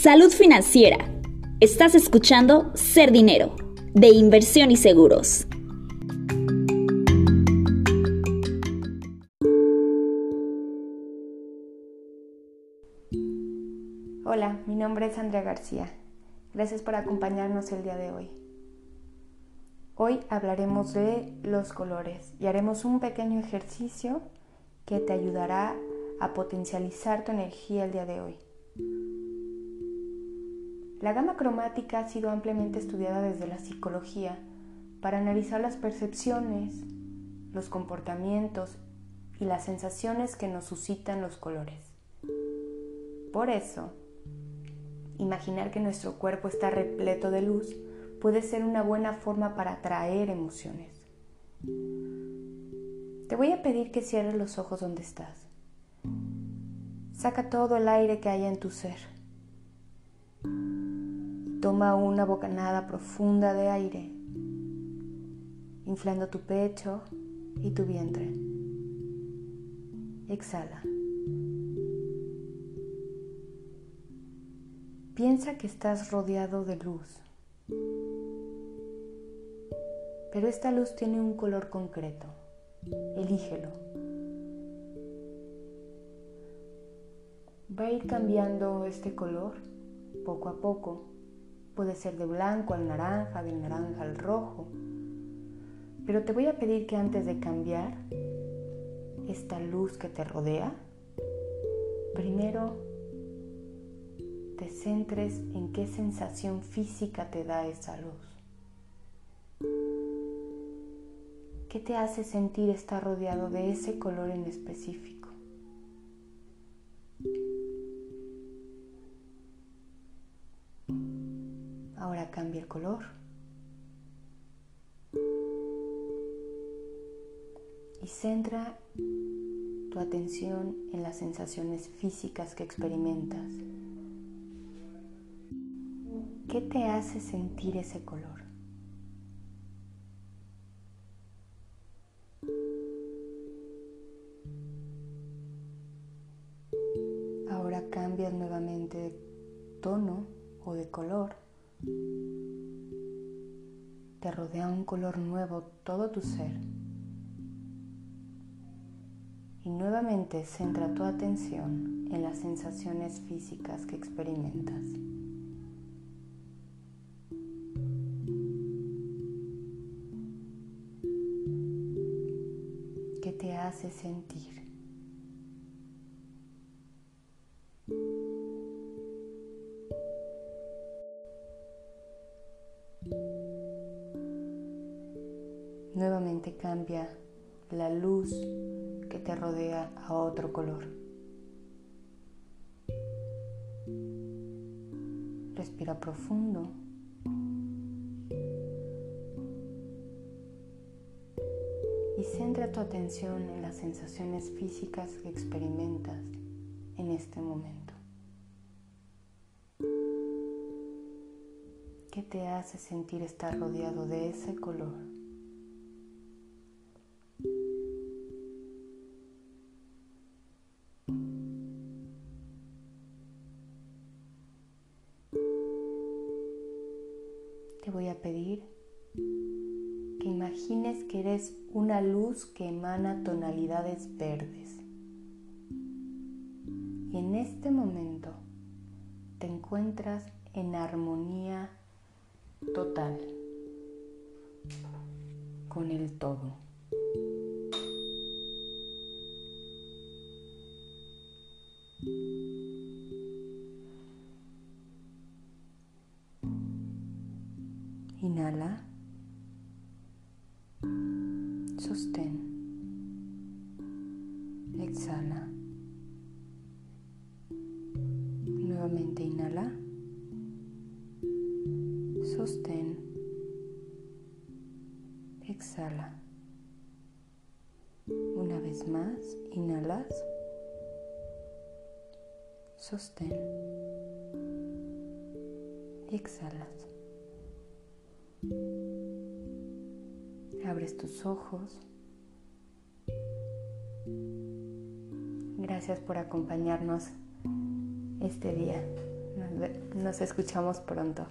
Salud financiera. Estás escuchando Ser Dinero, de inversión y seguros. Hola, mi nombre es Andrea García. Gracias por acompañarnos el día de hoy. Hoy hablaremos de los colores y haremos un pequeño ejercicio que te ayudará a potencializar tu energía el día de hoy. La gama cromática ha sido ampliamente estudiada desde la psicología para analizar las percepciones, los comportamientos y las sensaciones que nos suscitan los colores. Por eso, imaginar que nuestro cuerpo está repleto de luz puede ser una buena forma para atraer emociones. Te voy a pedir que cierres los ojos donde estás. Saca todo el aire que haya en tu ser. Toma una bocanada profunda de aire, inflando tu pecho y tu vientre. Exhala. Piensa que estás rodeado de luz, pero esta luz tiene un color concreto. Elígelo. Va a ir cambiando este color poco a poco Puede ser de blanco al naranja, del naranja al rojo. Pero te voy a pedir que antes de cambiar esta luz que te rodea, primero te centres en qué sensación física te da esa luz. ¿Qué te hace sentir estar rodeado de ese color en específico? Cambia el color. Y centra tu atención en las sensaciones físicas que experimentas. ¿Qué te hace sentir ese color? Ahora cambias nuevamente de tono o de color te rodea un color nuevo todo tu ser. Y nuevamente centra tu atención en las sensaciones físicas que experimentas. ¿Qué te hace sentir? Nuevamente cambia la luz que te rodea a otro color. Respira profundo. Y centra tu atención en las sensaciones físicas que experimentas en este momento. ¿Qué te hace sentir estar rodeado de ese color? Voy a pedir que imagines que eres una luz que emana tonalidades verdes. Y en este momento te encuentras en armonía total con el todo. Inhala. Sostén. Exhala. Nuevamente inhala. Sostén. Exhala. Una vez más, inhalas. Sostén. Exhalas. Abres tus ojos. Gracias por acompañarnos este día. Nos escuchamos pronto.